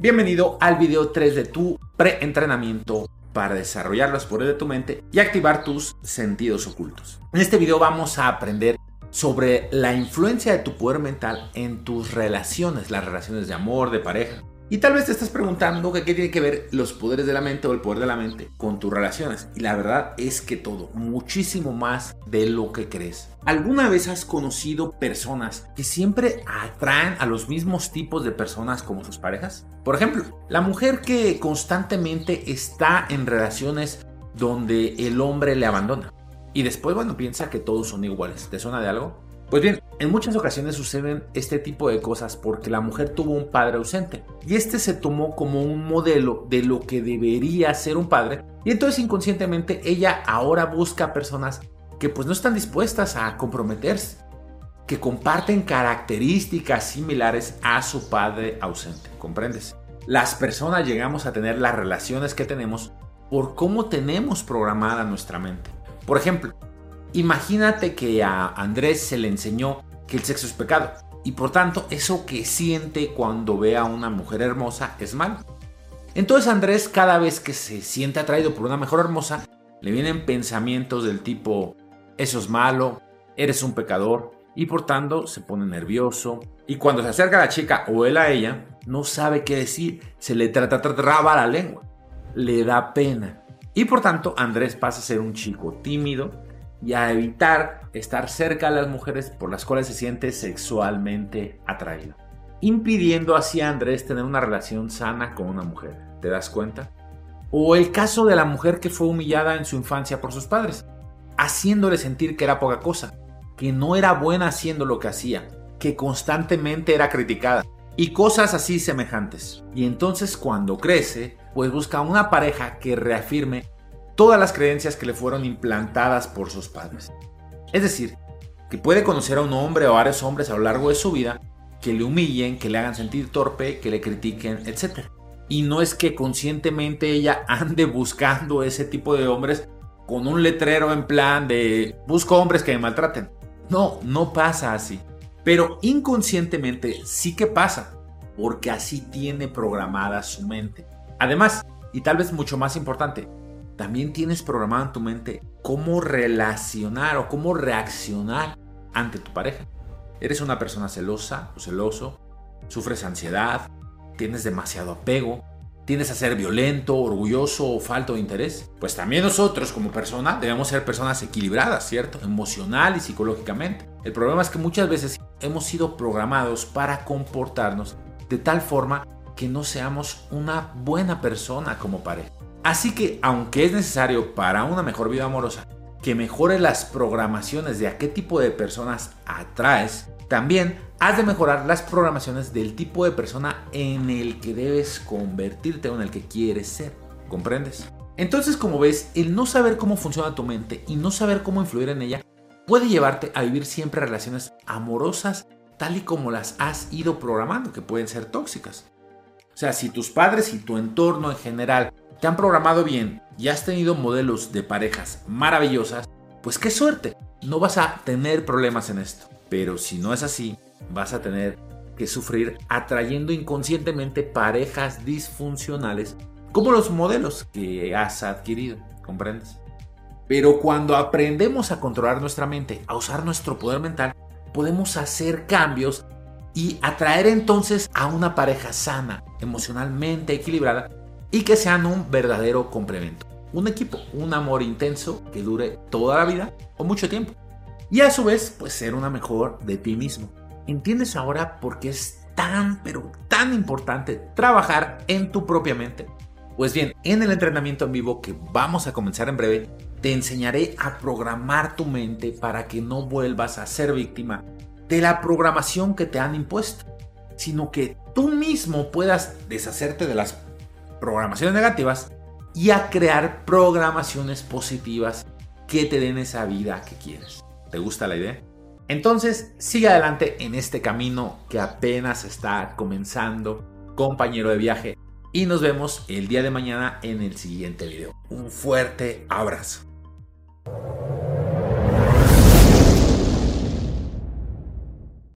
Bienvenido al video 3 de tu preentrenamiento para desarrollar los poderes de tu mente y activar tus sentidos ocultos. En este video vamos a aprender sobre la influencia de tu poder mental en tus relaciones, las relaciones de amor, de pareja, y tal vez te estás preguntando qué tiene que ver los poderes de la mente o el poder de la mente con tus relaciones. Y la verdad es que todo, muchísimo más de lo que crees. ¿Alguna vez has conocido personas que siempre atraen a los mismos tipos de personas como sus parejas? Por ejemplo, la mujer que constantemente está en relaciones donde el hombre le abandona. Y después, bueno, piensa que todos son iguales. ¿Te suena de algo? Pues bien, en muchas ocasiones suceden este tipo de cosas porque la mujer tuvo un padre ausente y este se tomó como un modelo de lo que debería ser un padre y entonces inconscientemente ella ahora busca personas que pues no están dispuestas a comprometerse, que comparten características similares a su padre ausente, ¿comprendes? Las personas llegamos a tener las relaciones que tenemos por cómo tenemos programada nuestra mente. Por ejemplo, Imagínate que a Andrés se le enseñó que el sexo es pecado y por tanto eso que siente cuando ve a una mujer hermosa es malo. Entonces Andrés cada vez que se siente atraído por una mujer hermosa le vienen pensamientos del tipo eso es malo, eres un pecador y por tanto se pone nervioso y cuando se acerca a la chica o él a ella no sabe qué decir, se le trata traba la lengua, le da pena y por tanto Andrés pasa a ser un chico tímido y a evitar estar cerca de las mujeres por las cuales se siente sexualmente atraído, impidiendo así a Andrés tener una relación sana con una mujer. ¿Te das cuenta? O el caso de la mujer que fue humillada en su infancia por sus padres, haciéndole sentir que era poca cosa, que no era buena haciendo lo que hacía, que constantemente era criticada y cosas así semejantes. Y entonces cuando crece, pues busca una pareja que reafirme todas las creencias que le fueron implantadas por sus padres. Es decir, que puede conocer a un hombre o varios hombres a lo largo de su vida que le humillen, que le hagan sentir torpe, que le critiquen, etc. Y no es que conscientemente ella ande buscando ese tipo de hombres con un letrero en plan de busco hombres que me maltraten. No, no pasa así. Pero inconscientemente sí que pasa, porque así tiene programada su mente. Además, y tal vez mucho más importante, también tienes programado en tu mente cómo relacionar o cómo reaccionar ante tu pareja. Eres una persona celosa o celoso, sufres ansiedad, tienes demasiado apego, tienes a ser violento, orgulloso o falto de interés. Pues también nosotros como persona debemos ser personas equilibradas, ¿cierto? Emocional y psicológicamente. El problema es que muchas veces hemos sido programados para comportarnos de tal forma que no seamos una buena persona como pareja. Así que, aunque es necesario para una mejor vida amorosa que mejores las programaciones de a qué tipo de personas atraes, también has de mejorar las programaciones del tipo de persona en el que debes convertirte o en el que quieres ser. ¿Comprendes? Entonces, como ves, el no saber cómo funciona tu mente y no saber cómo influir en ella puede llevarte a vivir siempre relaciones amorosas tal y como las has ido programando, que pueden ser tóxicas. O sea, si tus padres y tu entorno en general te han programado bien y has tenido modelos de parejas maravillosas, pues qué suerte, no vas a tener problemas en esto. Pero si no es así, vas a tener que sufrir atrayendo inconscientemente parejas disfuncionales como los modelos que has adquirido, ¿comprendes? Pero cuando aprendemos a controlar nuestra mente, a usar nuestro poder mental, podemos hacer cambios y atraer entonces a una pareja sana, emocionalmente equilibrada y que sean un verdadero complemento. Un equipo, un amor intenso que dure toda la vida o mucho tiempo. Y a su vez, pues ser una mejor de ti mismo. ¿Entiendes ahora por qué es tan, pero tan importante trabajar en tu propia mente? Pues bien, en el entrenamiento en vivo que vamos a comenzar en breve, te enseñaré a programar tu mente para que no vuelvas a ser víctima de la programación que te han impuesto, sino que tú mismo puedas deshacerte de las programaciones negativas y a crear programaciones positivas que te den esa vida que quieres. ¿Te gusta la idea? Entonces, sigue adelante en este camino que apenas está comenzando, compañero de viaje, y nos vemos el día de mañana en el siguiente video. Un fuerte abrazo.